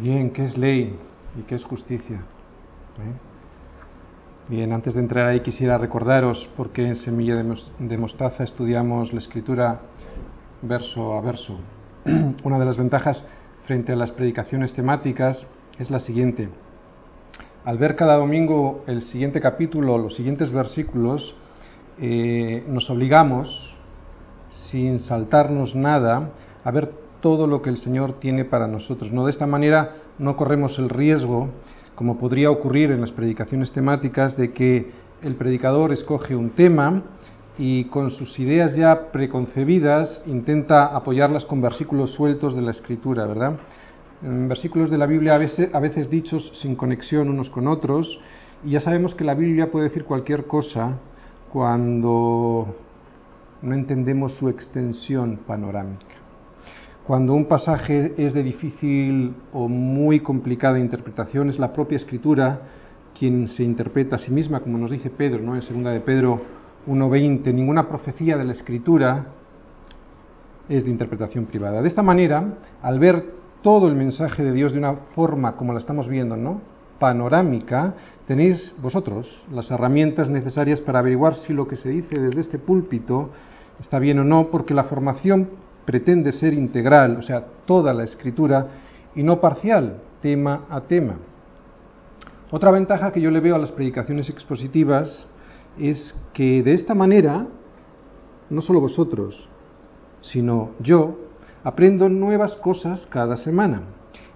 Bien, ¿qué es ley y qué es justicia? ¿Eh? Bien, antes de entrar ahí quisiera recordaros por qué en Semilla de Mostaza estudiamos la escritura verso a verso. Una de las ventajas frente a las predicaciones temáticas es la siguiente. Al ver cada domingo el siguiente capítulo, los siguientes versículos, eh, nos obligamos, sin saltarnos nada, a ver todo lo que el Señor tiene para nosotros. No de esta manera no corremos el riesgo, como podría ocurrir en las predicaciones temáticas, de que el predicador escoge un tema y con sus ideas ya preconcebidas intenta apoyarlas con versículos sueltos de la Escritura, ¿verdad? En versículos de la Biblia a veces, a veces dichos sin conexión unos con otros, y ya sabemos que la Biblia puede decir cualquier cosa cuando no entendemos su extensión panorámica. Cuando un pasaje es de difícil o muy complicada interpretación, es la propia escritura quien se interpreta a sí misma, como nos dice Pedro, ¿no? en segunda de Pedro 1.20, ninguna profecía de la escritura es de interpretación privada. De esta manera, al ver todo el mensaje de Dios de una forma como la estamos viendo, ¿no? panorámica, tenéis vosotros las herramientas necesarias para averiguar si lo que se dice desde este púlpito está bien o no, porque la formación pretende ser integral, o sea, toda la escritura, y no parcial, tema a tema. Otra ventaja que yo le veo a las predicaciones expositivas es que de esta manera, no solo vosotros, sino yo, aprendo nuevas cosas cada semana.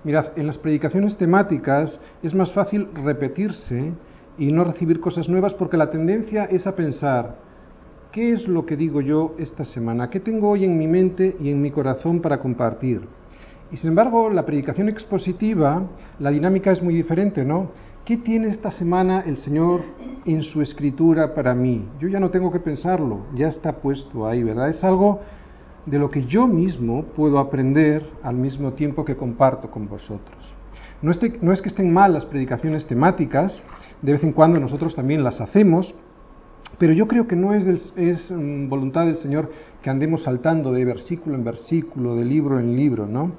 Mirad, en las predicaciones temáticas es más fácil repetirse y no recibir cosas nuevas porque la tendencia es a pensar, ¿Qué es lo que digo yo esta semana? ¿Qué tengo hoy en mi mente y en mi corazón para compartir? Y sin embargo, la predicación expositiva, la dinámica es muy diferente, ¿no? ¿Qué tiene esta semana el Señor en su escritura para mí? Yo ya no tengo que pensarlo, ya está puesto ahí, ¿verdad? Es algo de lo que yo mismo puedo aprender al mismo tiempo que comparto con vosotros. No, es que estén mal las predicaciones temáticas, de vez en cuando nosotros también las hacemos, pero yo creo que no es, es mm, voluntad del Señor que andemos saltando de versículo en versículo, de libro en libro, ¿no?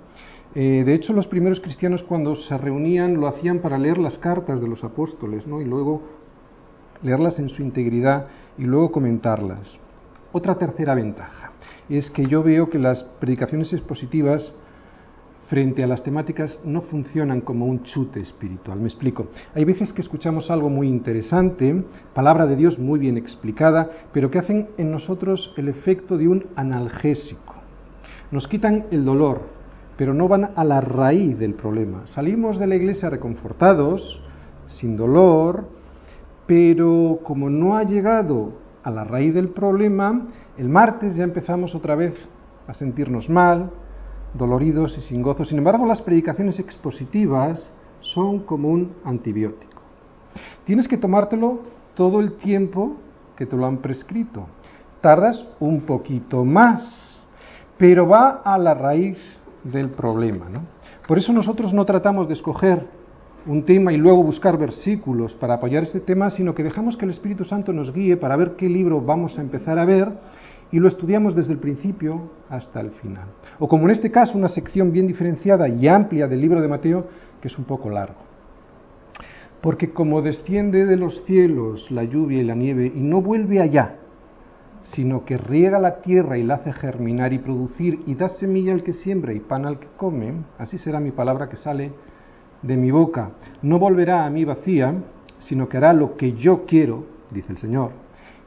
Eh, de hecho, los primeros cristianos cuando se reunían lo hacían para leer las cartas de los apóstoles, ¿no? Y luego leerlas en su integridad y luego comentarlas. Otra tercera ventaja es que yo veo que las predicaciones expositivas frente a las temáticas no funcionan como un chute espiritual. Me explico. Hay veces que escuchamos algo muy interesante, palabra de Dios muy bien explicada, pero que hacen en nosotros el efecto de un analgésico. Nos quitan el dolor, pero no van a la raíz del problema. Salimos de la iglesia reconfortados, sin dolor, pero como no ha llegado a la raíz del problema, el martes ya empezamos otra vez a sentirnos mal, doloridos y sin gozo. Sin embargo, las predicaciones expositivas son como un antibiótico. Tienes que tomártelo todo el tiempo que te lo han prescrito. Tardas un poquito más, pero va a la raíz del problema. ¿no? Por eso nosotros no tratamos de escoger un tema y luego buscar versículos para apoyar ese tema, sino que dejamos que el Espíritu Santo nos guíe para ver qué libro vamos a empezar a ver y lo estudiamos desde el principio hasta el final. O como en este caso, una sección bien diferenciada y amplia del libro de Mateo, que es un poco largo. Porque como desciende de los cielos la lluvia y la nieve y no vuelve allá, sino que riega la tierra y la hace germinar y producir y da semilla al que siembra y pan al que come, así será mi palabra que sale de mi boca. No volverá a mí vacía, sino que hará lo que yo quiero, dice el Señor,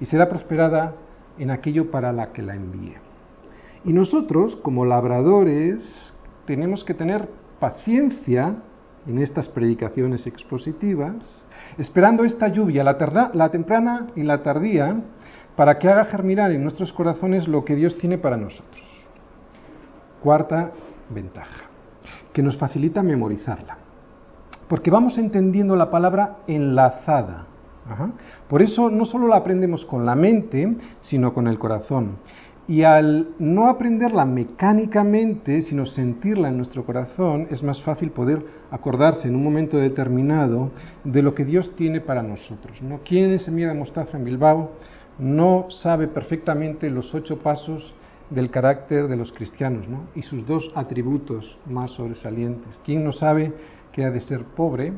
y será prosperada en aquello para la que la envíe. Y nosotros, como labradores, tenemos que tener paciencia en estas predicaciones expositivas, esperando esta lluvia, la, temprana y la tardía, para que haga germinar en nuestros corazones lo que Dios tiene para nosotros. Cuarta ventaja, que nos facilita memorizarla. Porque vamos entendiendo la palabra enlazada por eso no solo la aprendemos con la mente, sino con el corazón. Y al no aprenderla mecánicamente, sino sentirla en nuestro corazón, es más fácil poder acordarse en un momento determinado de lo que Dios tiene para nosotros. ¿no? ¿Quién es Semilla de Mostaza en Bilbao? No sabe perfectamente los ocho pasos del carácter de los cristianos ¿no? y sus dos atributos más sobresalientes. ¿Quién no sabe que ha de ser pobre,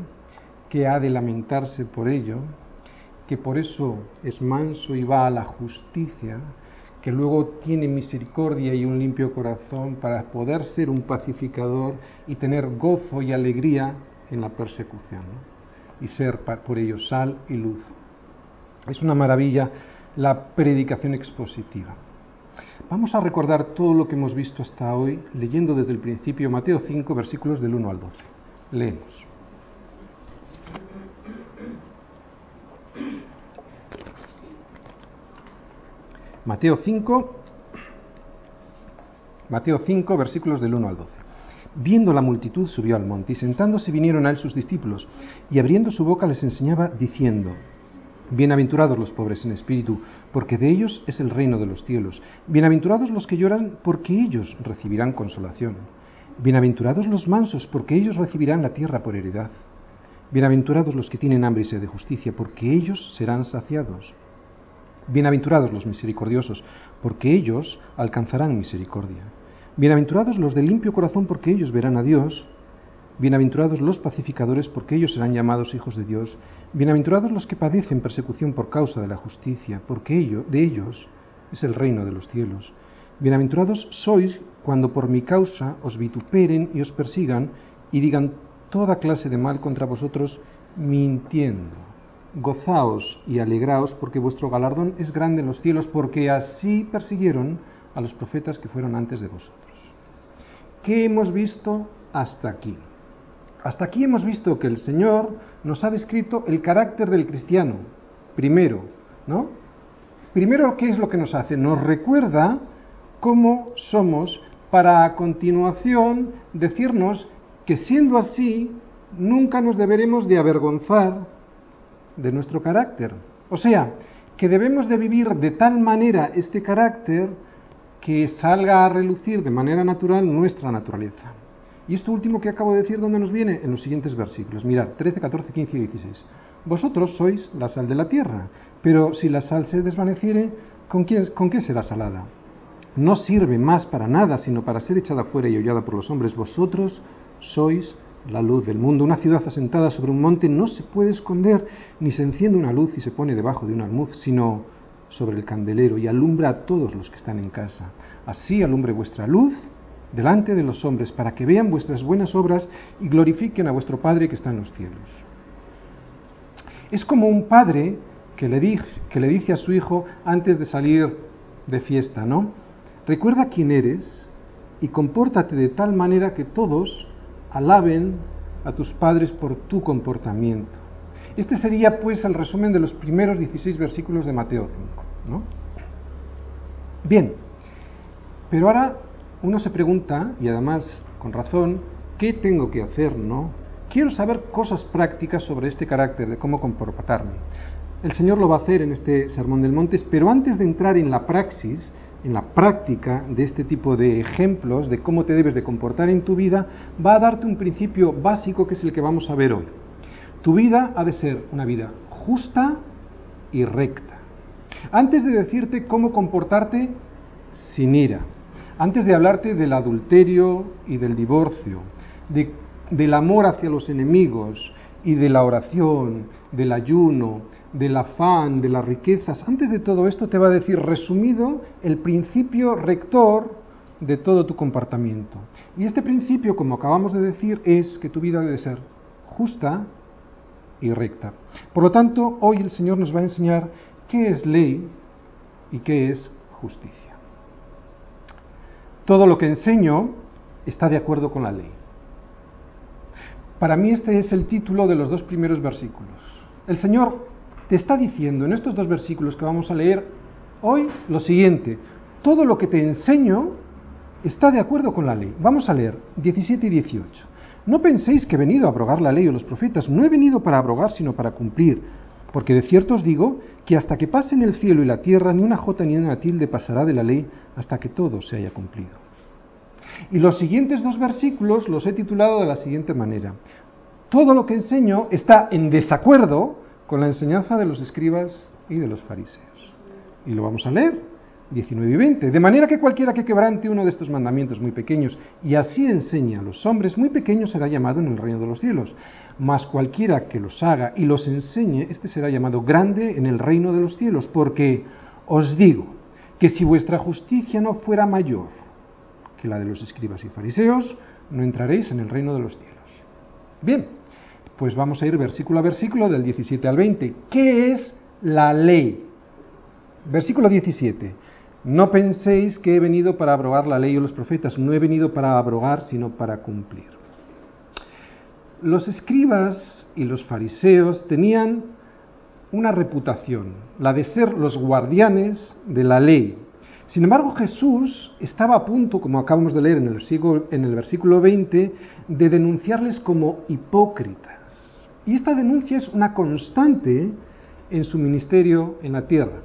que ha de lamentarse por ello, que por eso es manso y va a la justicia, que luego tiene misericordia y un limpio corazón para poder ser un pacificador y tener gozo y alegría en la persecución y ser por ello sal y luz. Es una maravilla la predicación expositiva. Vamos a recordar todo lo que hemos visto hasta hoy leyendo desde el principio Mateo 5 versículos del 1 al 12. Leemos. Mateo 5, Mateo 5, versículos del 1 al 12. Viendo la multitud subió al monte y sentándose vinieron a él sus discípulos y abriendo su boca les enseñaba diciendo, Bienaventurados los pobres en espíritu, porque de ellos es el reino de los cielos. Bienaventurados los que lloran, porque ellos recibirán consolación. Bienaventurados los mansos, porque ellos recibirán la tierra por heredad. Bienaventurados los que tienen hambre y sed de justicia, porque ellos serán saciados. Bienaventurados los misericordiosos, porque ellos alcanzarán misericordia. Bienaventurados los de limpio corazón, porque ellos verán a Dios. Bienaventurados los pacificadores, porque ellos serán llamados hijos de Dios. Bienaventurados los que padecen persecución por causa de la justicia, porque ello, de ellos es el reino de los cielos. Bienaventurados sois cuando por mi causa os vituperen y os persigan y digan toda clase de mal contra vosotros mintiendo. Gozaos y alegraos porque vuestro galardón es grande en los cielos, porque así persiguieron a los profetas que fueron antes de vosotros. ¿Qué hemos visto hasta aquí? Hasta aquí hemos visto que el Señor nos ha descrito el carácter del cristiano. Primero, ¿no? Primero, ¿qué es lo que nos hace? Nos recuerda cómo somos para a continuación decirnos que siendo así, nunca nos deberemos de avergonzar de nuestro carácter. O sea, que debemos de vivir de tal manera este carácter que salga a relucir de manera natural nuestra naturaleza. Y esto último que acabo de decir, ¿dónde nos viene? En los siguientes versículos. Mirad, 13, 14, 15 y 16. Vosotros sois la sal de la tierra, pero si la sal se desvaneciere, ¿con, ¿con qué será salada? No sirve más para nada, sino para ser echada fuera y hollada por los hombres. Vosotros sois la luz del mundo. Una ciudad asentada sobre un monte no se puede esconder, ni se enciende una luz y se pone debajo de un almuz, sino sobre el candelero y alumbra a todos los que están en casa. Así alumbre vuestra luz delante de los hombres, para que vean vuestras buenas obras y glorifiquen a vuestro Padre que está en los cielos. Es como un padre que le, que le dice a su hijo antes de salir de fiesta, ¿no? Recuerda quién eres y compórtate de tal manera que todos alaben a tus padres por tu comportamiento. Este sería pues el resumen de los primeros 16 versículos de Mateo 5. ¿no? Bien, pero ahora uno se pregunta, y además con razón, ¿qué tengo que hacer? ¿no? Quiero saber cosas prácticas sobre este carácter, de cómo comportarme. El Señor lo va a hacer en este Sermón del Monte, pero antes de entrar en la praxis, en la práctica de este tipo de ejemplos de cómo te debes de comportar en tu vida, va a darte un principio básico que es el que vamos a ver hoy. Tu vida ha de ser una vida justa y recta. Antes de decirte cómo comportarte sin ira, antes de hablarte del adulterio y del divorcio, del amor hacia los enemigos y de la oración, del ayuno, del afán, de las riquezas, antes de todo esto te va a decir resumido el principio rector de todo tu comportamiento. Y este principio, como acabamos de decir, es que tu vida debe ser justa y recta. Por lo tanto, hoy el Señor nos va a enseñar qué es ley y qué es justicia. Todo lo que enseño está de acuerdo con la ley. Para mí este es el título de los dos primeros versículos. El Señor te está diciendo en estos dos versículos que vamos a leer hoy lo siguiente, todo lo que te enseño está de acuerdo con la ley. Vamos a leer 17 y 18. No penséis que he venido a abrogar la ley o los profetas, no he venido para abrogar, sino para cumplir. Porque de cierto os digo que hasta que pasen el cielo y la tierra, ni una jota ni una tilde pasará de la ley hasta que todo se haya cumplido. Y los siguientes dos versículos los he titulado de la siguiente manera. Todo lo que enseño está en desacuerdo con la enseñanza de los escribas y de los fariseos. Y lo vamos a leer. 19 y 20. De manera que cualquiera que quebrante uno de estos mandamientos muy pequeños y así enseñe a los hombres muy pequeños será llamado en el reino de los cielos. Mas cualquiera que los haga y los enseñe, este será llamado grande en el reino de los cielos. Porque os digo que si vuestra justicia no fuera mayor que la de los escribas y fariseos, no entraréis en el reino de los cielos. Bien, pues vamos a ir versículo a versículo del 17 al 20. ¿Qué es la ley? Versículo 17. No penséis que he venido para abrogar la ley o los profetas, no he venido para abrogar, sino para cumplir. Los escribas y los fariseos tenían una reputación, la de ser los guardianes de la ley. Sin embargo, Jesús estaba a punto, como acabamos de leer en el versículo, versículo 20, de denunciarles como hipócritas. Y esta denuncia es una constante en su ministerio en la tierra.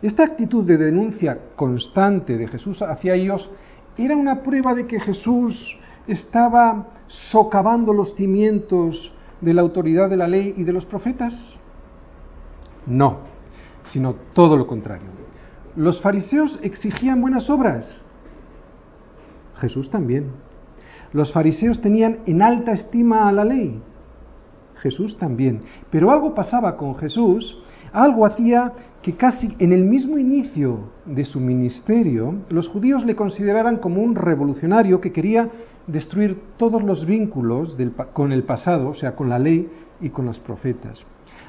Esta actitud de denuncia constante de Jesús hacia ellos era una prueba de que Jesús estaba socavando los cimientos de la autoridad de la ley y de los profetas. No, sino todo lo contrario. Los fariseos exigían buenas obras. Jesús también. Los fariseos tenían en alta estima a la ley. Jesús también. Pero algo pasaba con Jesús, algo hacía que casi en el mismo inicio de su ministerio los judíos le consideraran como un revolucionario que quería destruir todos los vínculos con el pasado, o sea, con la ley y con los profetas.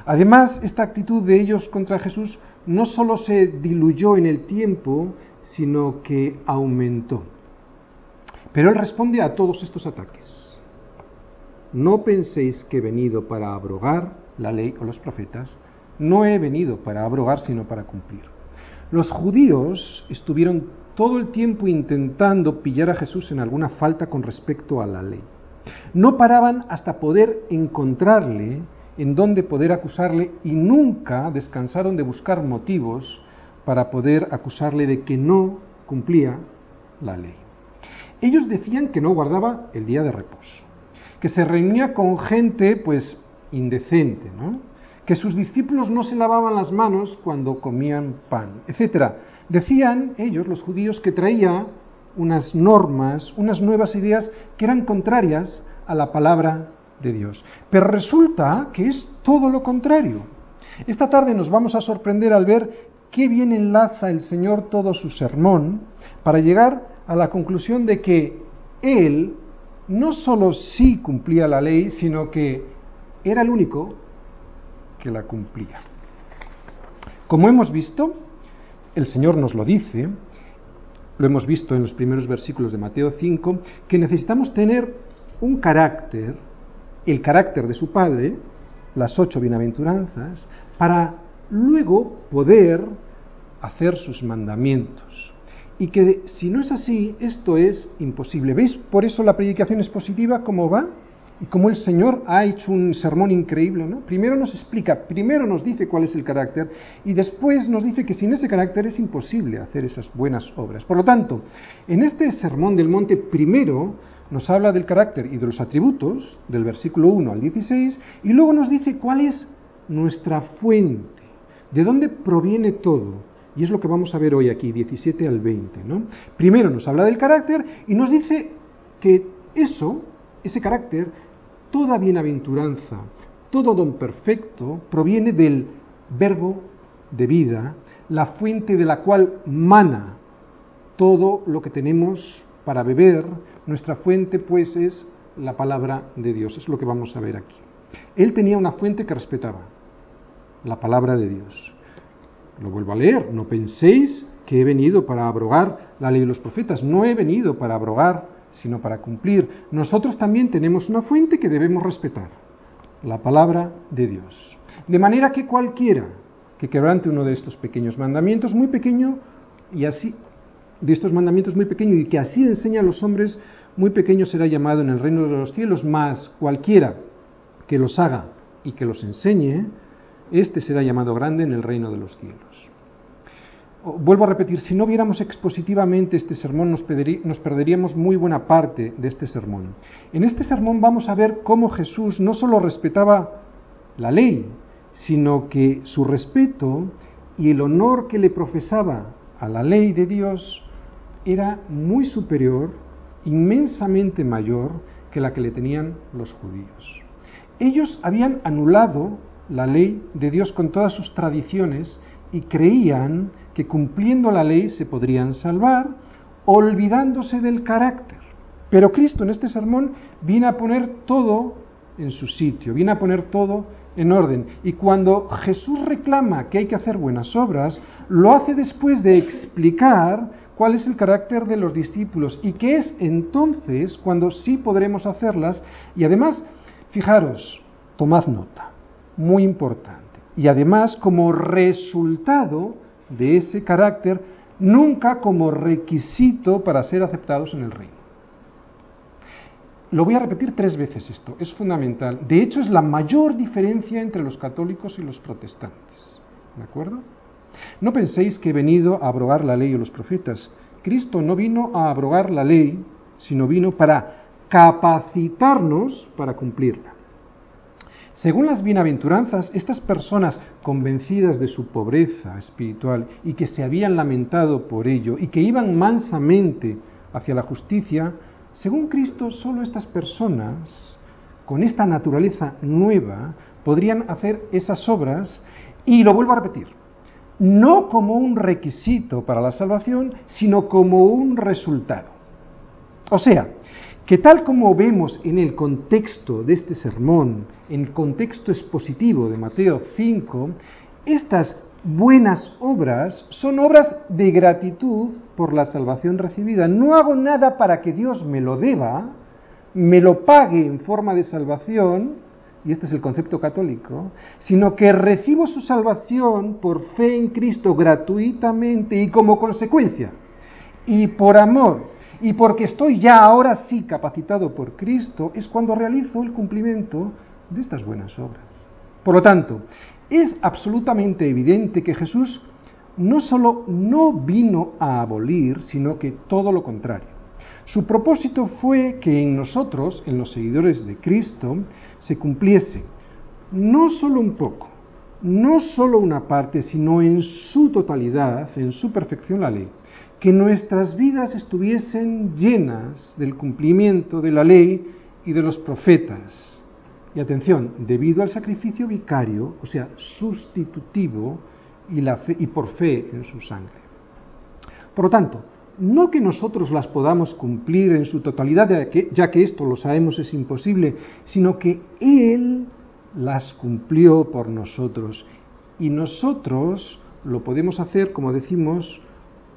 Además, esta actitud de ellos contra Jesús no solo se diluyó en el tiempo, sino que aumentó. Pero él responde a todos estos ataques. No penséis que he venido para abrogar la ley o los profetas, no he venido para abrogar, sino para cumplir. Los judíos estuvieron todo el tiempo intentando pillar a Jesús en alguna falta con respecto a la ley. No paraban hasta poder encontrarle en dónde poder acusarle y nunca descansaron de buscar motivos para poder acusarle de que no cumplía la ley. Ellos decían que no guardaba el día de reposo, que se reunía con gente pues indecente, ¿no? que sus discípulos no se lavaban las manos cuando comían pan, etc. Decían ellos, los judíos, que traía unas normas, unas nuevas ideas que eran contrarias a la palabra de Dios. Pero resulta que es todo lo contrario. Esta tarde nos vamos a sorprender al ver qué bien enlaza el Señor todo su sermón para llegar a la conclusión de que Él no solo sí cumplía la ley, sino que era el único que la cumplía. Como hemos visto, el Señor nos lo dice, lo hemos visto en los primeros versículos de Mateo 5, que necesitamos tener un carácter, el carácter de su Padre, las ocho bienaventuranzas, para luego poder hacer sus mandamientos. Y que si no es así, esto es imposible. ¿Veis? Por eso la predicación es positiva, ¿cómo va? y como el Señor ha hecho un sermón increíble, ¿no? Primero nos explica, primero nos dice cuál es el carácter y después nos dice que sin ese carácter es imposible hacer esas buenas obras. Por lo tanto, en este sermón del monte primero nos habla del carácter y de los atributos, del versículo 1 al 16, y luego nos dice cuál es nuestra fuente, de dónde proviene todo. Y es lo que vamos a ver hoy aquí, 17 al 20. ¿no? Primero nos habla del carácter y nos dice que eso, ese carácter, toda bienaventuranza, todo don perfecto proviene del verbo de vida, la fuente de la cual mana todo lo que tenemos para beber. Nuestra fuente pues es la palabra de Dios, es lo que vamos a ver aquí. Él tenía una fuente que respetaba, la palabra de Dios. Lo vuelvo a leer, no penséis que he venido para abrogar la ley de los profetas, no he venido para abrogar sino para cumplir. Nosotros también tenemos una fuente que debemos respetar, la palabra de Dios. De manera que cualquiera que quebrante uno de estos pequeños mandamientos, muy pequeño, y así, de estos mandamientos muy pequeños, y que así enseña a los hombres, muy pequeño será llamado en el reino de los cielos, más cualquiera que los haga y que los enseñe, este será llamado grande en el reino de los cielos vuelvo a repetir, si no viéramos expositivamente este sermón, nos, perderíamos muy buena parte de este sermón. En este sermón vamos a ver cómo Jesús no solo respetaba la ley, sino que su respeto y el honor que le profesaba a la ley de Dios era muy superior, inmensamente mayor que la que le tenían los judíos. Ellos habían anulado la ley de Dios con todas sus tradiciones y creían que cumpliendo la ley se podrían salvar, olvidándose del carácter. Pero Cristo en este sermón viene a poner todo en su sitio, viene a poner todo en orden. Y cuando Jesús reclama que hay que hacer buenas obras, lo hace después de explicar cuál es el carácter de los discípulos y que es entonces cuando sí podremos hacerlas. Y además, fijaros, tomad nota, muy importante. Y además, como resultado de ese carácter, nunca como requisito para ser aceptados en el reino. Lo voy a repetir tres veces esto, es fundamental. De hecho, es la mayor diferencia entre los católicos y los protestantes. ¿De acuerdo? No penséis que he venido a abrogar la ley o los profetas. Cristo no vino a abrogar la ley, sino vino para capacitarnos para cumplirla. Según las bienaventuranzas, estas personas convencidas de su pobreza espiritual y que se habían lamentado por ello y que iban mansamente hacia la justicia, según Cristo, solo estas personas, con esta naturaleza nueva, podrían hacer esas obras, y lo vuelvo a repetir, no como un requisito para la salvación, sino como un resultado. O sea, que tal como vemos en el contexto de este sermón, en el contexto expositivo de Mateo 5, estas buenas obras son obras de gratitud por la salvación recibida. No hago nada para que Dios me lo deba, me lo pague en forma de salvación, y este es el concepto católico, sino que recibo su salvación por fe en Cristo gratuitamente y como consecuencia, y por amor, y porque estoy ya ahora sí capacitado por Cristo, es cuando realizo el cumplimiento de estas buenas obras. Por lo tanto, es absolutamente evidente que Jesús no solo no vino a abolir, sino que todo lo contrario. Su propósito fue que en nosotros, en los seguidores de Cristo, se cumpliese no solo un poco, no solo una parte, sino en su totalidad, en su perfección la ley. Que nuestras vidas estuviesen llenas del cumplimiento de la ley y de los profetas y atención, debido al sacrificio vicario, o sea, sustitutivo, y, la fe, y por fe en su sangre. Por lo tanto, no que nosotros las podamos cumplir en su totalidad, ya que, ya que esto lo sabemos es imposible, sino que Él las cumplió por nosotros. Y nosotros lo podemos hacer, como decimos,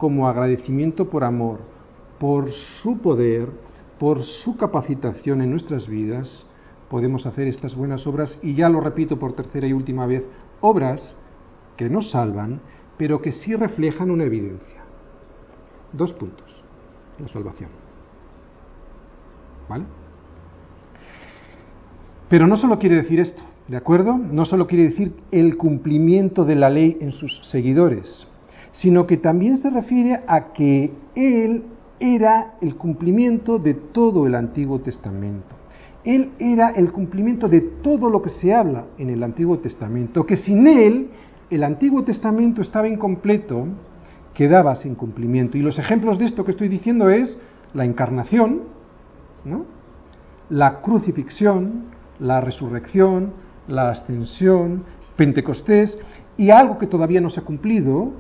como agradecimiento por amor, por su poder, por su capacitación en nuestras vidas podemos hacer estas buenas obras y ya lo repito por tercera y última vez, obras que no salvan, pero que sí reflejan una evidencia. Dos puntos. La salvación. ¿Vale? Pero no solo quiere decir esto, ¿de acuerdo? No solo quiere decir el cumplimiento de la ley en sus seguidores, sino que también se refiere a que Él era el cumplimiento de todo el Antiguo Testamento. Él era el cumplimiento de todo lo que se habla en el Antiguo Testamento, que sin Él el Antiguo Testamento estaba incompleto, quedaba sin cumplimiento. Y los ejemplos de esto que estoy diciendo es la encarnación, ¿no? la crucifixión, la resurrección, la ascensión, Pentecostés y algo que todavía no se ha cumplido,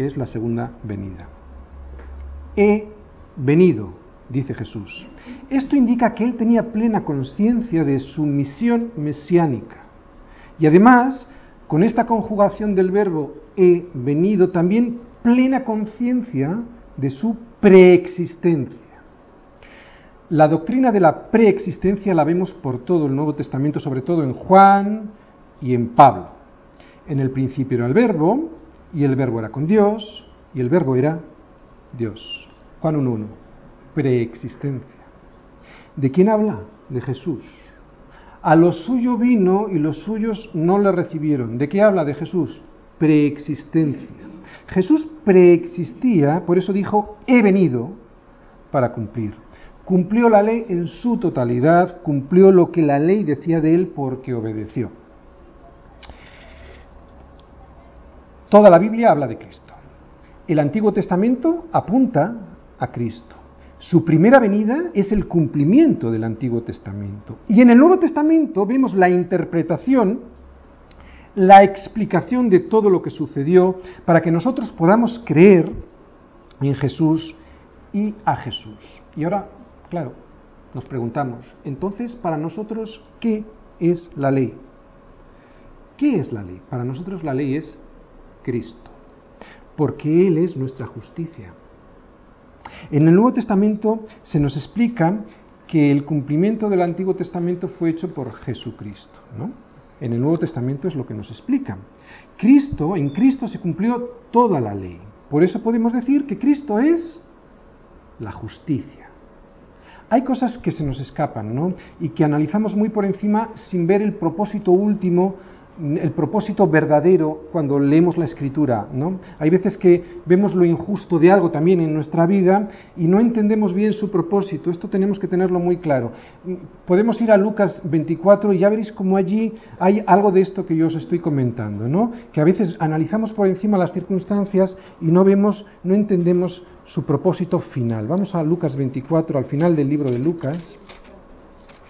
que es la segunda venida. He venido, dice Jesús. Esto indica que él tenía plena conciencia de su misión mesiánica. Y además, con esta conjugación del verbo he venido, también plena conciencia de su preexistencia. La doctrina de la preexistencia la vemos por todo el Nuevo Testamento, sobre todo en Juan y en Pablo. En el principio era el verbo, y el verbo era con Dios, y el verbo era Dios. Juan 1.1 preexistencia. ¿De quién habla? De Jesús. A lo suyo vino y los suyos no le recibieron. ¿De qué habla? De Jesús. Preexistencia. Jesús preexistía, por eso dijo, he venido para cumplir. Cumplió la ley en su totalidad, cumplió lo que la ley decía de él porque obedeció. Toda la Biblia habla de Cristo. el Antiguo Testamento apunta a Cristo. Su primera venida es el cumplimiento del Antiguo Testamento. Y en el Nuevo Testamento vemos la interpretación, la explicación de todo lo que sucedió para que nosotros podamos creer en Jesús y a Jesús. Y ahora, claro, nos preguntamos, entonces, para nosotros, ¿qué es la ley? ¿Qué es la ley? Para nosotros la ley es Cristo, porque Él es nuestra justicia. En el Nuevo Testamento se nos explica que el cumplimiento del Antiguo Testamento fue hecho por Jesucristo. ¿no? En el Nuevo Testamento es lo que nos explica. Cristo, en Cristo se cumplió toda la ley. Por eso podemos decir que Cristo es la justicia. Hay cosas que se nos escapan, ¿no? Y que analizamos muy por encima sin ver el propósito último el propósito verdadero cuando leemos la escritura, ¿no? Hay veces que vemos lo injusto de algo también en nuestra vida y no entendemos bien su propósito. Esto tenemos que tenerlo muy claro. Podemos ir a Lucas 24 y ya veréis cómo allí hay algo de esto que yo os estoy comentando, ¿no? Que a veces analizamos por encima las circunstancias y no vemos, no entendemos su propósito final. Vamos a Lucas 24, al final del libro de Lucas.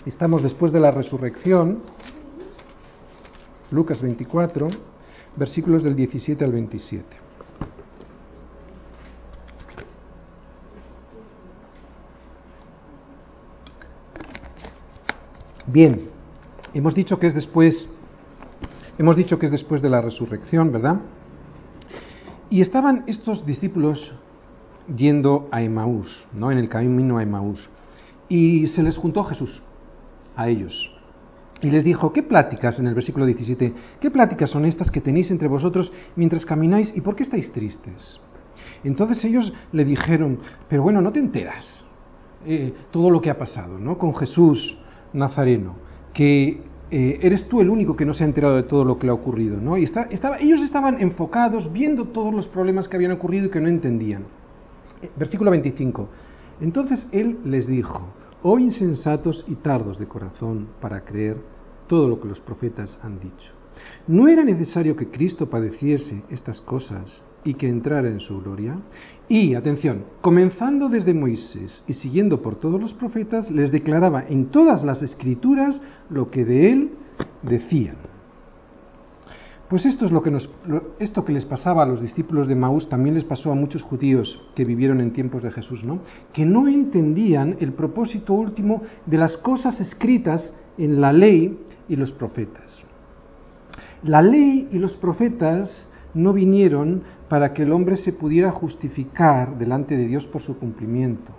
Estamos después de la resurrección. Lucas 24, versículos del 17 al 27. Bien, hemos dicho que es después, hemos dicho que es después de la resurrección, ¿verdad? Y estaban estos discípulos yendo a Emaús, ¿no? En el camino a Emaús. Y se les juntó Jesús a ellos. Y les dijo, ¿qué pláticas, en el versículo 17, qué pláticas son estas que tenéis entre vosotros mientras camináis y por qué estáis tristes? Entonces ellos le dijeron, pero bueno, no te enteras eh, todo lo que ha pasado, ¿no? Con Jesús Nazareno, que eh, eres tú el único que no se ha enterado de todo lo que le ha ocurrido, ¿no? Y estaba, ellos estaban enfocados, viendo todos los problemas que habían ocurrido y que no entendían. Eh, versículo 25. Entonces él les dijo, oh insensatos y tardos de corazón para creer todo lo que los profetas han dicho. ¿No era necesario que Cristo padeciese estas cosas y que entrara en su gloria? Y, atención, comenzando desde Moisés y siguiendo por todos los profetas, les declaraba en todas las escrituras lo que de él decían. Pues esto es lo que nos, les pasaba a los discípulos de Maús también les pasó a muchos judíos que vivieron en tiempos de Jesús, ¿no? Que no entendían el propósito último de las cosas escritas en la ley y los profetas. La ley y los profetas no vinieron para que el hombre se pudiera justificar delante de Dios por su cumplimiento.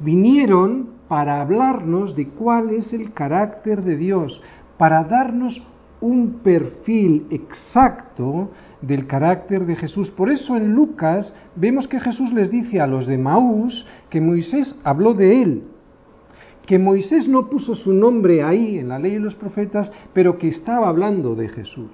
Vinieron para hablarnos de cuál es el carácter de Dios, para darnos un perfil exacto del carácter de Jesús. Por eso en Lucas vemos que Jesús les dice a los de Maús que Moisés habló de él, que Moisés no puso su nombre ahí en la ley de los profetas, pero que estaba hablando de Jesús.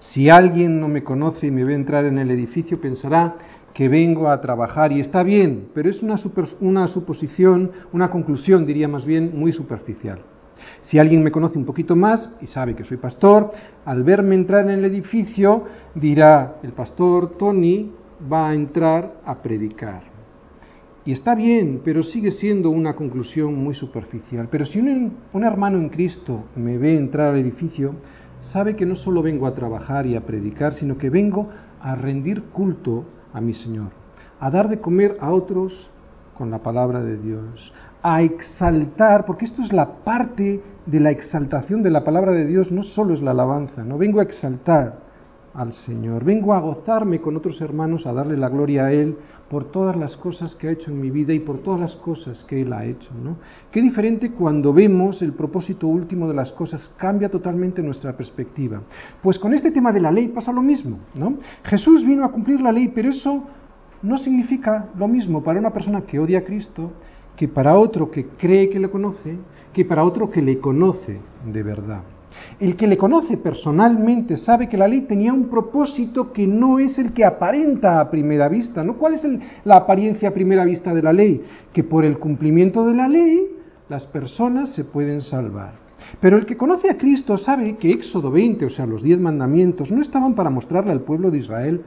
Si alguien no me conoce y me ve entrar en el edificio, pensará que vengo a trabajar y está bien, pero es una, una suposición, una conclusión, diría más bien, muy superficial. Si alguien me conoce un poquito más y sabe que soy pastor, al verme entrar en el edificio dirá, el pastor Tony va a entrar a predicar. Y está bien, pero sigue siendo una conclusión muy superficial. Pero si un, hermano en Cristo me ve entrar al edificio, sabe que no solo vengo a trabajar y a predicar, sino que vengo a rendir culto a mi Señor, a dar de comer a otros con la palabra de Dios, a exaltar, porque esto es la parte de la exaltación de la palabra de Dios, no solo es la alabanza, no vengo a exaltar al Señor, vengo a gozarme con otros hermanos, a darle la gloria a Él por todas las cosas que ha hecho en mi vida y por todas las cosas que Él ha hecho. ¿no? Qué diferente cuando vemos el propósito último de las cosas, cambia totalmente nuestra perspectiva. Pues con este tema de la ley pasa lo mismo. ¿no? Jesús vino a cumplir la ley, pero eso no significa lo mismo para una persona que odia a Cristo que para otro que cree que le conoce, que para otro que le conoce de verdad. El que le conoce personalmente sabe que la ley tenía un propósito que no es el que aparenta a primera vista. ¿Cuál es la apariencia a primera vista de la ley? Que por el cumplimiento de la ley las personas se pueden salvar. Pero el que conoce a Cristo sabe que Éxodo 20, o sea, los diez mandamientos, no estaban para mostrarle al pueblo de Israel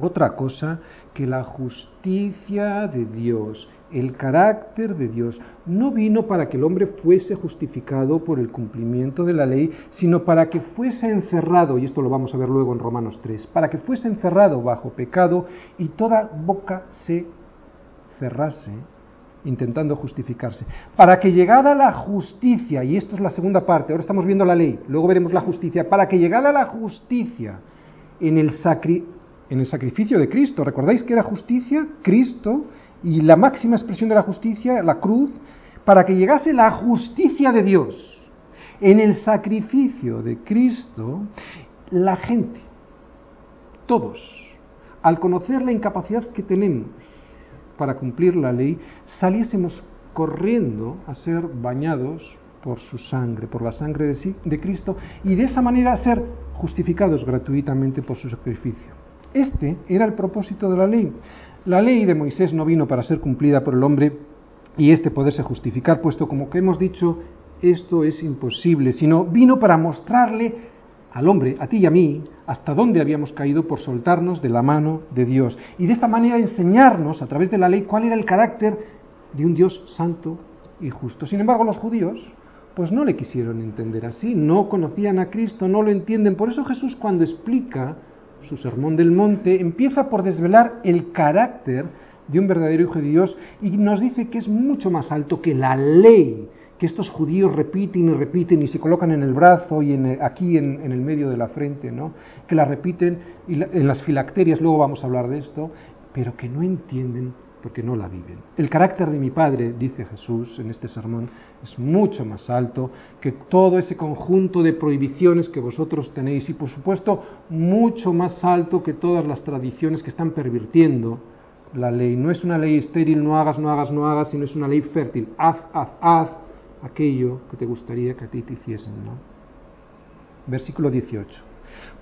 otra cosa que la justicia de Dios, el carácter de Dios. No vino para que el hombre fuese justificado por el cumplimiento de la ley, sino para que fuese encerrado, y esto lo vamos a ver luego en Romanos 3, para que fuese encerrado bajo pecado y toda boca se cerrase intentando justificarse. Para que llegada la justicia, y esto es la segunda parte, ahora estamos viendo la ley, luego veremos la justicia, para que llegada la justicia en el, en el sacrificio de Cristo, ¿recordáis que era justicia? Cristo, y la máxima expresión de la justicia, la cruz, para que llegase la justicia de Dios. En el sacrificio de Cristo, la gente, todos, al conocer la incapacidad que tenemos para cumplir la ley, saliésemos corriendo a ser bañados por su sangre, por la sangre de, sí, de Cristo, y de esa manera ser justificados gratuitamente por su sacrificio. Este era el propósito de la ley. La ley de Moisés no vino para ser cumplida por el hombre y éste poderse justificar, puesto como que hemos dicho, esto es imposible, sino vino para mostrarle al hombre, a ti y a mí, hasta dónde habíamos caído por soltarnos de la mano de Dios. Y de esta manera enseñarnos a través de la ley cuál era el carácter de un Dios santo y justo. Sin embargo, los judíos pues no le quisieron entender así, no conocían a Cristo, no lo entienden. Por eso Jesús cuando explica su sermón del monte empieza por desvelar el carácter de un verdadero hijo de Dios y nos dice que es mucho más alto que la ley que estos judíos repiten y repiten y se colocan en el brazo y en, aquí en, el medio de la frente, ¿no? que la repiten y en las filacterias, luego vamos a hablar de esto, pero que no entienden porque no la viven. El carácter de mi Padre, dice Jesús en este sermón, es mucho más alto que todo ese conjunto de prohibiciones que vosotros tenéis y por supuesto mucho más alto que todas las tradiciones que están pervirtiendo la ley. No es una ley estéril, no hagas, no hagas, no hagas, sino es una ley fértil. Haz, haz, haz, aquello que te gustaría que a ti te hiciesen. ¿no? Versículo 18.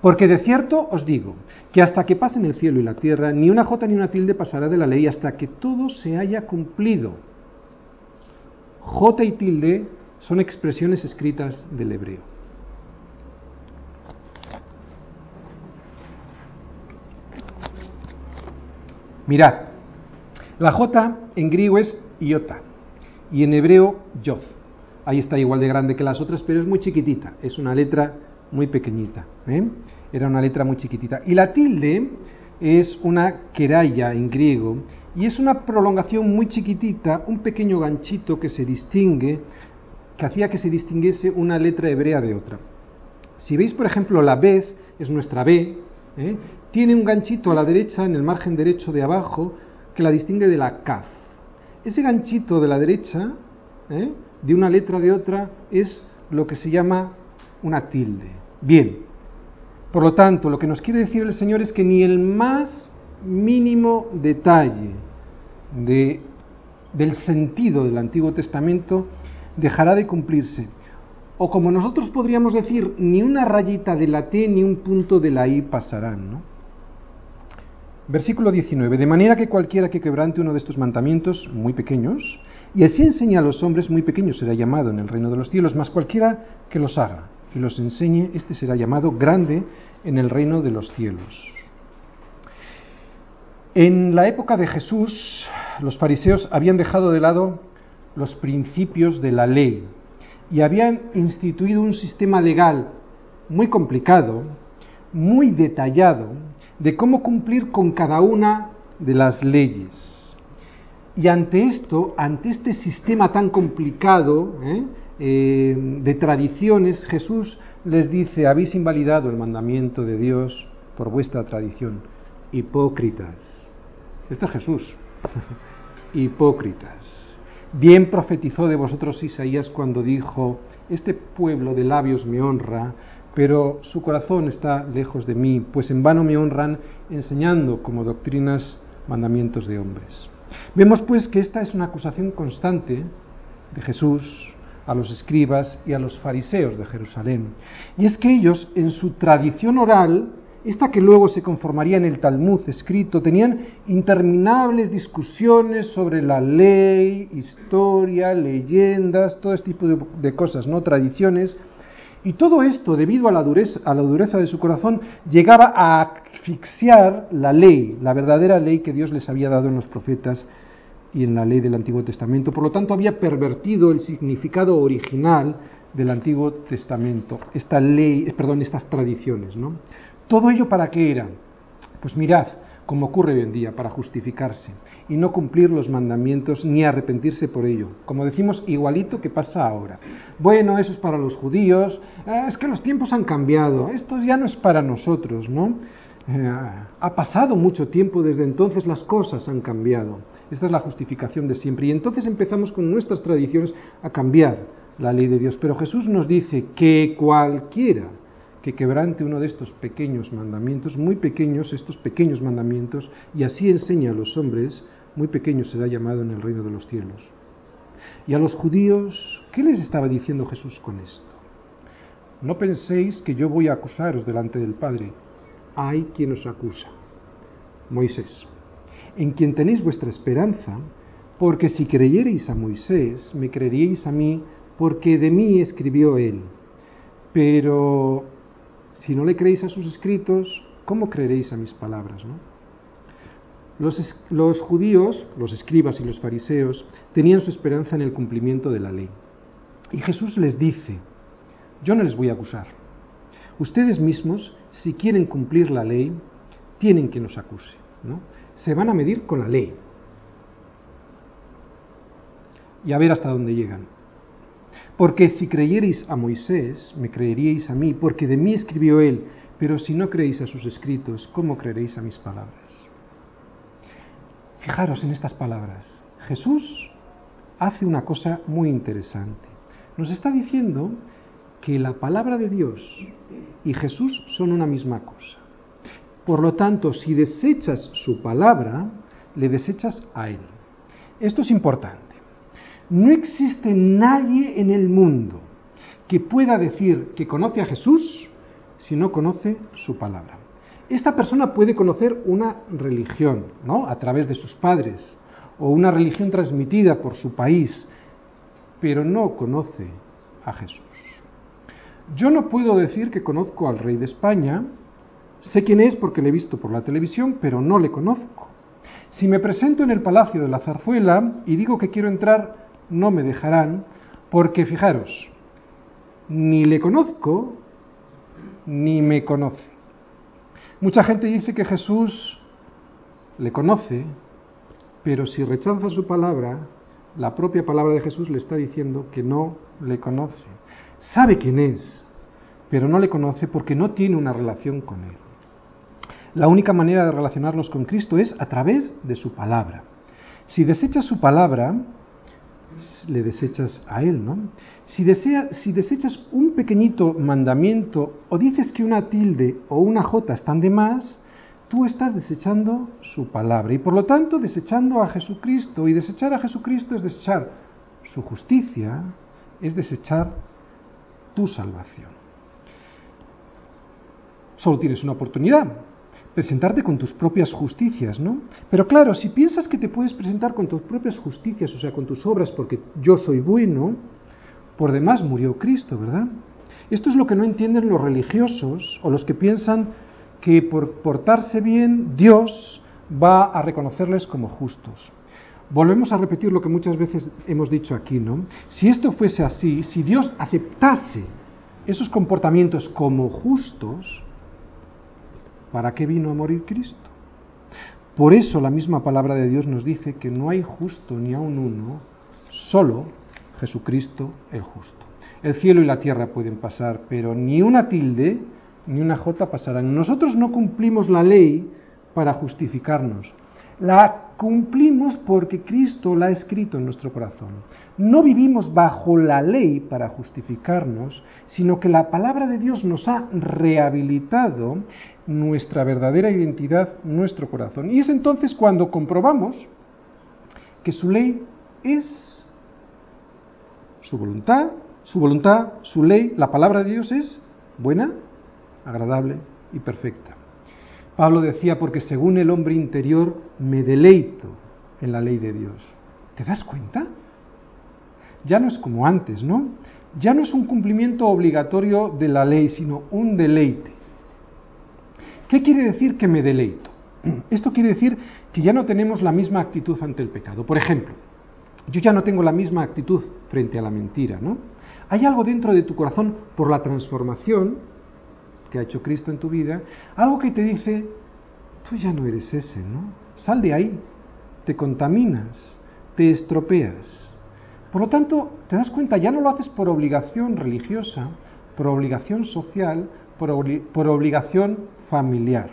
Porque de cierto os digo que hasta que pasen el cielo y la tierra, ni una jota ni una tilde pasará de la ley hasta que todo se haya cumplido. Jota y tilde son expresiones escritas del hebreo. Mirad, la J en griego es iota y en hebreo yod ahí está igual de grande que las otras, pero es muy chiquitita, es una letra muy pequeñita. ¿eh? Era una letra muy chiquitita. Y la tilde es una queraya en griego y es una prolongación muy chiquitita, un pequeño ganchito que se distingue, que hacía que se distinguiese una letra hebrea de otra. Si veis, por ejemplo, la vez es nuestra B, ¿eh? tiene un ganchito a la derecha, en el margen derecho de abajo, que la distingue de la kaf. Ese ganchito de la derecha ¿eh? de una letra de otra es lo que se llama una tilde. Bien, por lo tanto, lo que nos quiere decir el Señor es que ni el más mínimo detalle de, del sentido del Antiguo Testamento dejará de cumplirse. O como nosotros podríamos decir, ni una rayita de la T ni un punto de la I pasarán. Versículo 19. De manera que cualquiera que quebrante uno de estos mandamientos muy pequeños, y así enseña a los hombres muy pequeños será llamado en el reino de los cielos, mas cualquiera que los haga y los enseñe, este será llamado grande en el reino de los cielos. En la época de Jesús, los fariseos habían dejado de lado los principios de la ley y habían instituido un sistema legal muy complicado, muy detallado, de cómo cumplir con cada una de las leyes. Y ante esto, ante este sistema tan complicado ¿eh? Eh, de tradiciones, Jesús les dice, habéis invalidado el mandamiento de Dios por vuestra tradición. Hipócritas. Este es Jesús. Hipócritas. Bien profetizó de vosotros Isaías cuando dijo, este pueblo de labios me honra, pero su corazón está lejos de mí, pues en vano me honran enseñando como doctrinas mandamientos de hombres. Vemos pues que esta es una acusación constante de Jesús a los escribas y a los fariseos de Jerusalén. Y es que ellos, en su tradición oral, esta que luego se conformaría en el Talmud escrito, tenían interminables discusiones sobre la ley, historia, leyendas, todo este tipo de, cosas, ¿no? Tradiciones. Y todo esto, debido a la, dureza, a la dureza de su corazón, llegaba a asfixiar la ley, la verdadera ley que Dios les había dado en los profetas y en la ley del Antiguo Testamento. Por lo tanto, había pervertido el significado original del Antiguo Testamento, esta ley, perdón, estas tradiciones, ¿no? Todo ello para qué era? Pues mirad, como ocurre hoy en día, para justificarse y no cumplir los mandamientos ni arrepentirse por ello. Como decimos, igualito que pasa ahora. Bueno, eso es para los judíos, eh, es que los tiempos han cambiado, esto ya no es para nosotros, ¿no? Eh, ha pasado mucho tiempo desde entonces, las cosas han cambiado. Esta es la justificación de siempre. Y entonces empezamos con nuestras tradiciones a cambiar la ley de Dios. Pero Jesús nos dice que cualquiera que quebrante uno de estos pequeños mandamientos, muy pequeños estos pequeños mandamientos, y así enseña a los hombres, muy pequeño será llamado en el reino de los cielos. Y a los judíos, ¿qué les estaba diciendo Jesús con esto? No penséis que yo voy a acusaros delante del Padre. Hay quien os acusa. Moisés, en quien tenéis vuestra esperanza, porque si creyereis a Moisés, me creeríais a mí, porque de mí escribió él. Pero si no le creéis a sus escritos, ¿cómo creeréis a mis palabras? Los, los, judíos, los escribas y los fariseos, tenían su esperanza en el cumplimiento de la ley. Y Jesús les dice, yo no les voy a acusar. Ustedes mismos, si quieren cumplir la ley, tienen que nos acuse. ¿no? Se van a medir con la ley. Y a ver hasta dónde llegan. Porque si creyereis a Moisés, me creeríais a mí, porque de mí escribió él, pero si no creéis a sus escritos, ¿cómo creeréis a mis palabras? Fijaros en estas palabras. Jesús hace una cosa muy interesante. Nos está diciendo que la palabra de Dios y Jesús son una misma cosa. Por lo tanto, si desechas su palabra, le desechas a Él. Esto es importante. No existe nadie en el mundo que pueda decir que conoce a Jesús si no conoce su palabra. Esta persona puede conocer una religión, ¿no? A través de sus padres, o una religión transmitida por su país, pero no conoce a Jesús. Yo no puedo decir que conozco al rey de España, sé quién es porque le he visto por la televisión, pero no le conozco. Si me presento en el Palacio de la Zarzuela y digo que quiero entrar no me dejarán, porque fijaros, ni le conozco, ni me conoce. Mucha gente dice que Jesús le conoce, pero si rechaza su palabra, la propia palabra de Jesús le está diciendo que no le conoce. Sabe quién es, pero no le conoce porque no tiene una relación con Él. La única manera de relacionarnos con Cristo es a través de su palabra. Si desecha su palabra, le desechas a él, ¿no? Si, desea, si desechas un pequeñito mandamiento o dices que una tilde o una jota están de más, tú estás desechando su palabra y por lo tanto desechando a Jesucristo y desechar a Jesucristo es desechar su justicia, es desechar tu salvación. Solo tienes una oportunidad, presentarte con tus propias justicias, ¿no? Pero claro, si piensas que te puedes presentar con tus propias justicias, o sea, con tus obras, porque yo soy bueno, por demás murió Cristo, ¿verdad? Esto es lo que no entienden los religiosos o los que piensan que por portarse bien Dios va a reconocerles como justos. Volvemos a repetir lo que muchas veces hemos dicho aquí, ¿no? Si esto fuese así, si Dios aceptase esos comportamientos como justos, ¿Para qué vino a morir Cristo? Por eso la misma palabra de Dios nos dice que no hay justo ni aun uno, solo Jesucristo el justo. El cielo y la tierra pueden pasar, pero ni una tilde ni una jota pasarán. Nosotros no cumplimos la ley para justificarnos. La cumplimos porque Cristo la ha escrito en nuestro corazón. No vivimos bajo la ley para justificarnos, sino que la palabra de Dios nos ha rehabilitado nuestra verdadera identidad, nuestro corazón. Y es entonces cuando comprobamos que su ley es su voluntad, su voluntad, su ley, la palabra de Dios es buena, agradable y perfecta. Pablo decía, porque según el hombre interior me deleito en la ley de Dios. ¿Te das cuenta? ya no es como antes, ¿no? Ya no es un cumplimiento obligatorio de la ley, sino un deleite. ¿Qué quiere decir que me deleito? Esto quiere decir que ya no tenemos la misma actitud ante el pecado. Por ejemplo, yo ya no tengo la misma actitud frente a la mentira, ¿no? Hay algo dentro de tu corazón por la transformación que ha hecho Cristo en tu vida, algo que te dice, tú ya no eres ese, ¿no? Sal de ahí, te contaminas, te estropeas. Por lo tanto, te das cuenta, ya no lo haces por obligación religiosa, por obligación social, por, por obligación familiar.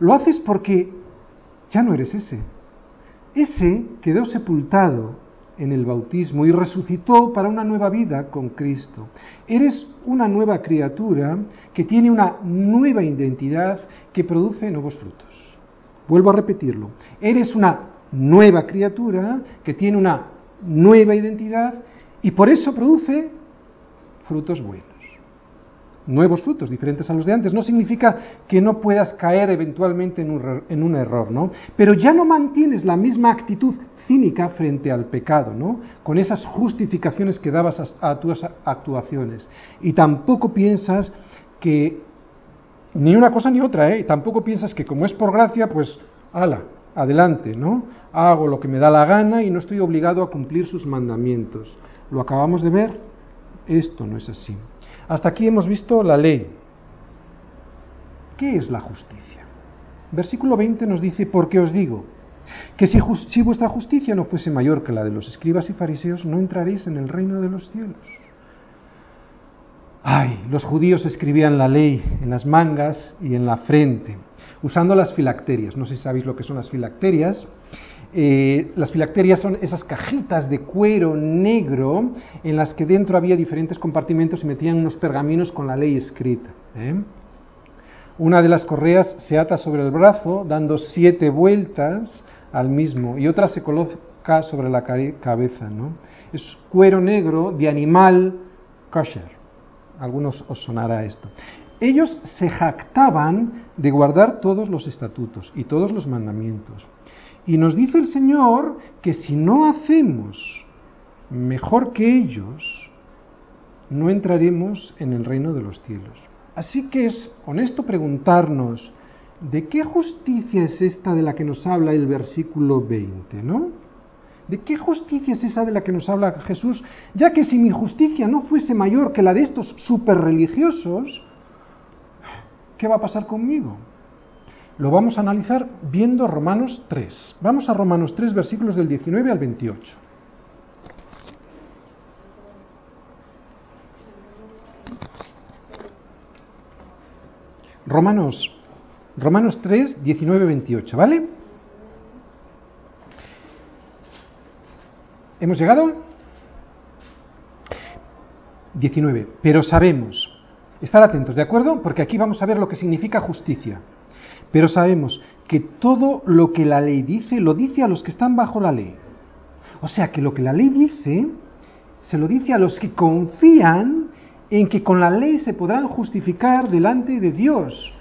Lo haces porque ya no eres ese. Ese quedó sepultado en el bautismo y resucitó para una nueva vida con Cristo. Eres una nueva criatura que tiene una nueva identidad que produce nuevos frutos. Vuelvo a repetirlo. Eres una nueva criatura que tiene una nueva identidad y por eso produce frutos buenos nuevos frutos, diferentes a los de antes. No significa que no puedas caer eventualmente en un, en un, error, ¿no? Pero ya no mantienes la misma actitud cínica frente al pecado, ¿no? Con esas justificaciones que dabas a, tus actuaciones. Y tampoco piensas que ni una cosa ni otra, ¿eh? tampoco piensas que como es por gracia, pues, ala, adelante, ¿no? Hago lo que me da la gana y no estoy obligado a cumplir sus mandamientos. Lo acabamos de ver, esto no es así. Hasta aquí hemos visto la ley. ¿Qué es la justicia? Versículo 20 nos dice, porque os digo, que si, si, vuestra justicia no fuese mayor que la de los escribas y fariseos, no entraréis en el reino de los cielos. Ay, los judíos escribían la ley en las mangas y en la frente, usando las filacterias. No sé si sabéis lo que son las filacterias. Eh, las filacterias son esas cajitas de cuero negro en las que dentro había diferentes compartimentos y metían unos pergaminos con la ley escrita. ¿eh? Una de las correas se ata sobre el brazo dando siete vueltas al mismo y otra se coloca sobre la cabeza. ¿no? Es cuero negro de animal kosher. Algunos os sonará esto. Ellos se jactaban de guardar todos los estatutos y todos los mandamientos. Y nos dice el Señor que si no hacemos mejor que ellos, no entraremos en el reino de los cielos. Así que es honesto preguntarnos, ¿de qué justicia es esta de la que nos habla el versículo 20, no? ¿De qué justicia es esa de la que nos habla Jesús? Ya que si mi justicia no fuese mayor que la de estos superreligiosos, ¿qué va a pasar conmigo? Lo vamos a analizar viendo Romanos 3. Vamos a Romanos 3, versículos del 19 al 28. Romanos, Romanos 3, 19, 28, ¿vale? ¿Hemos llegado? 19. Pero sabemos, estar atentos, ¿de acuerdo? Porque aquí vamos a ver lo que significa justicia. Pero sabemos que todo lo que la ley dice, lo dice a los que están bajo la ley. O sea que lo que la ley dice, se lo dice a los que confían en que con la ley se podrán justificar delante de Dios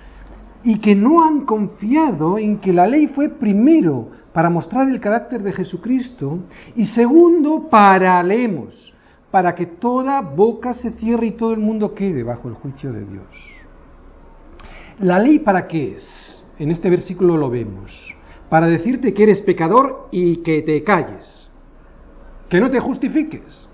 y que no han confiado en que la ley fue primero para mostrar el carácter de Jesucristo y segundo para, leemos, para que toda boca se cierre y todo el mundo quede bajo el juicio de Dios. ¿La ley para qué es? en este versículo lo vemos, para decirte que eres pecador y que te calles, que no te justifiques.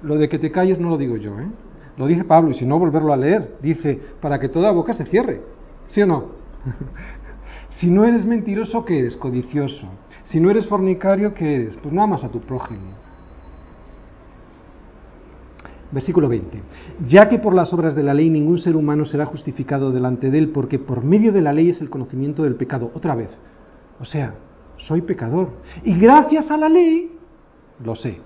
Lo de que te calles no lo digo yo, ¿eh? lo dice Pablo, y si no, volverlo a leer, dice, para que toda boca se cierre, ¿sí o no? si no eres mentiroso, ¿qué eres? Codicioso. Si no eres fornicario, ¿qué eres? Pues nada más a tu prójimo. Versículo 20. Ya que por las obras de la ley ningún ser humano será justificado delante de él, porque por medio de la ley es el conocimiento del pecado. Otra vez. O sea, soy pecador. Y gracias a la ley, lo sé.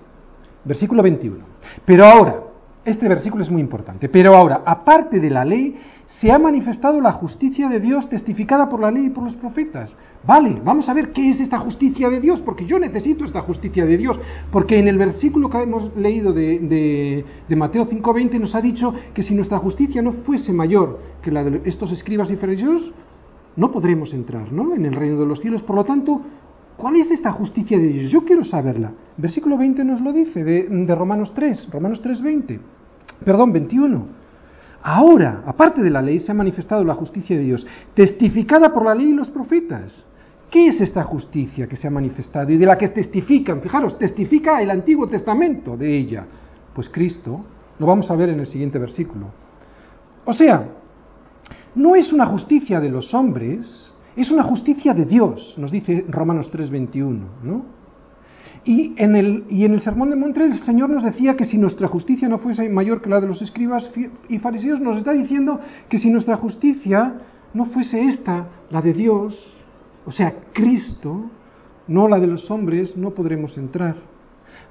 Versículo 21. Pero ahora, este versículo es muy importante, pero ahora, aparte de la ley, se ha manifestado la justicia de Dios testificada por la ley y por los profetas. Vale, vamos a ver qué es esta justicia de Dios, porque yo necesito esta justicia de Dios, porque en el versículo que hemos leído de, de, Mateo 5.20 nos ha dicho que si nuestra justicia no fuese mayor que la de estos escribas y fariseos, no podremos entrar ¿no? en el reino de los cielos. Por lo tanto, ¿Cuál es esta justicia de Dios? Yo quiero saberla. Versículo 20 nos lo dice, de, de Romanos 3, Romanos 3, 20. Perdón, 21. Ahora, aparte de la ley, se ha manifestado la justicia de Dios, testificada por la ley y los profetas. ¿Qué es esta justicia que se ha manifestado y de la que testifican? Fijaros, testifica el Antiguo Testamento de ella. Pues Cristo, lo vamos a ver en el siguiente versículo. O sea, no es una justicia de los hombres, es una justicia de Dios, nos dice Romanos 3:21, ¿no? Y en, el, y en el Sermón de Monte el Señor nos decía que si nuestra justicia no fuese mayor que la de los escribas y fariseos, nos está diciendo que si nuestra justicia no fuese esta, la de Dios, o sea, Cristo, no la de los hombres, no podremos entrar.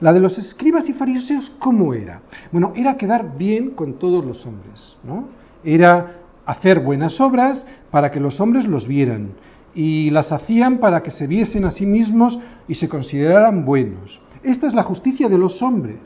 La de los escribas y fariseos, ¿cómo era? Bueno, era quedar bien con todos los hombres, ¿no? Era hacer buenas obras para que los hombres los vieran y las hacían para que se viesen a sí mismos y se consideraran buenos. Esta es la justicia de los hombres.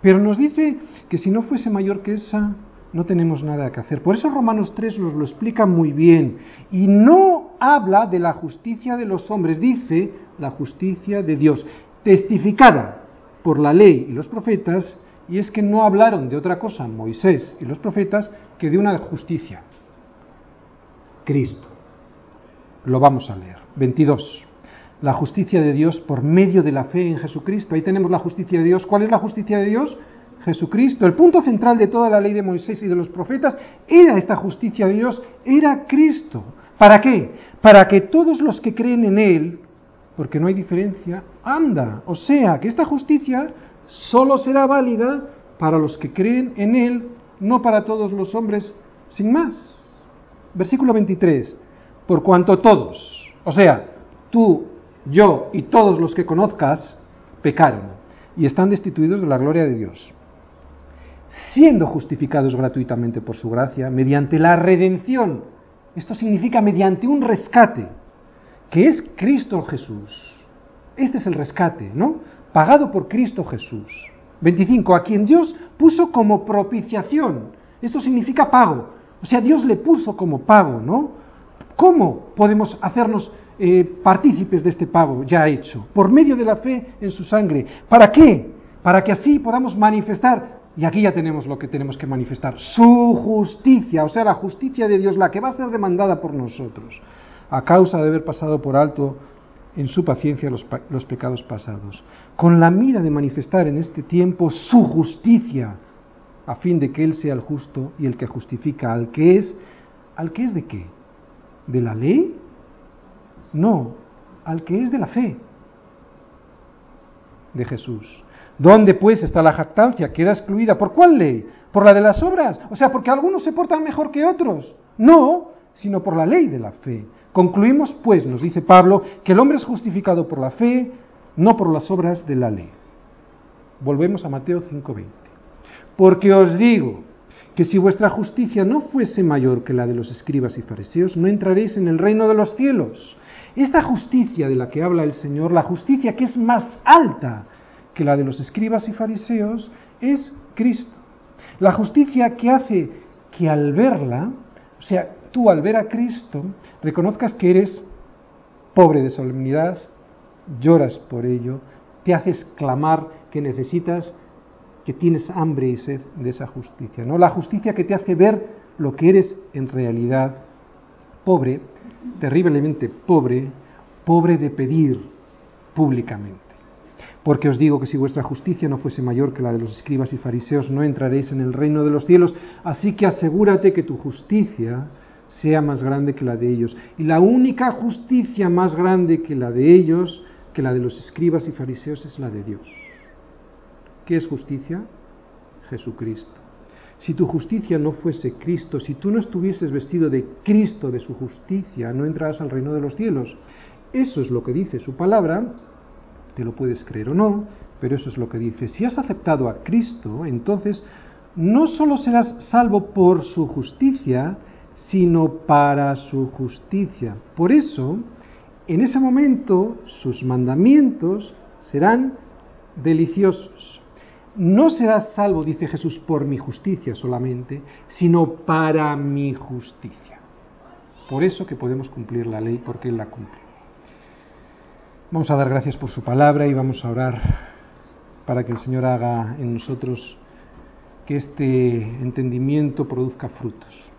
Pero nos dice que si no fuese mayor que esa, no tenemos nada que hacer. Por eso Romanos 3 nos lo explica muy bien. Y no habla de la justicia de los hombres, dice la justicia de Dios, testificada por la ley y los profetas, y es que no hablaron de otra cosa Moisés y los profetas que de una justicia. Cristo. Lo vamos a leer. 22 la justicia de Dios por medio de la fe en Jesucristo. Ahí tenemos la justicia de Dios. ¿Cuál es la justicia de Dios? Jesucristo. El punto central de toda la ley de Moisés y de los profetas era esta justicia de Dios, era Cristo. ¿Para qué? Para que todos los que creen en Él, porque no hay diferencia, anda. O sea, que esta justicia solo será válida para los que creen en Él, no para todos los hombres, sin más. Versículo 23. Por cuanto todos, o sea, tú yo y todos los que conozcas pecaron y están destituidos de la gloria de Dios, siendo justificados gratuitamente por su gracia mediante la redención. Esto significa mediante un rescate, que es Cristo Jesús. Este es el rescate, ¿no? Pagado por Cristo Jesús. 25. A quien Dios puso como propiciación. Esto significa pago. O sea, Dios le puso como pago, ¿no? ¿Cómo podemos hacernos eh, partícipes de este pago ya hecho, por medio de la fe en su sangre. ¿Para qué? Para que así podamos manifestar, y aquí ya tenemos lo que tenemos que manifestar, su justicia, o sea, la justicia de Dios, la que va a ser demandada por nosotros, a causa de haber pasado por alto en su paciencia los, los pecados pasados, con la mira de manifestar en este tiempo su justicia, a fin de que Él sea el justo y el que justifica al que es, ¿al que es de qué? ¿De la ley? No, al que es de la fe de Jesús. ¿Dónde pues está la jactancia? Queda excluida. ¿Por cuál ley? ¿Por la de las obras? O sea, porque algunos se portan mejor que otros. No, sino por la ley de la fe. Concluimos, pues, nos dice Pablo, que el hombre es justificado por la fe, no por las obras de la ley. Volvemos a Mateo 5:20. Porque os digo que si vuestra justicia no fuese mayor que la de los escribas y fariseos, no entraréis en el reino de los cielos. Esta justicia de la que habla el Señor, la justicia que es más alta que la de los escribas y fariseos, es Cristo. La justicia que hace que al verla, o sea, tú al ver a Cristo, reconozcas que eres pobre de solemnidad, lloras por ello, te haces clamar que necesitas, que tienes hambre y sed de esa justicia. ¿no? La justicia que te hace ver lo que eres en realidad, pobre, terriblemente pobre, pobre de pedir públicamente. Porque os digo que si vuestra justicia no fuese mayor que la de los escribas y fariseos, no entraréis en el reino de los cielos. Así que asegúrate que tu justicia sea más grande que la de ellos. Y la única justicia más grande que la de ellos, que la de los escribas y fariseos, es la de Dios. ¿Qué es justicia? Jesucristo si tu justicia no fuese Cristo, si tú no estuvieses vestido de Cristo, de su justicia, no entrarás al reino de los cielos. Eso es lo que dice su palabra, te lo puedes creer o no, pero eso es lo que dice. Si has aceptado a Cristo, entonces no solo serás salvo por su justicia, sino para su justicia. Por eso, en ese momento, sus mandamientos serán deliciosos. No serás salvo, dice Jesús, por mi justicia solamente, sino para mi justicia. Por eso que podemos cumplir la ley, porque Él la cumple. Vamos a dar gracias por su palabra y vamos a orar para que el Señor haga en nosotros que este entendimiento produzca frutos.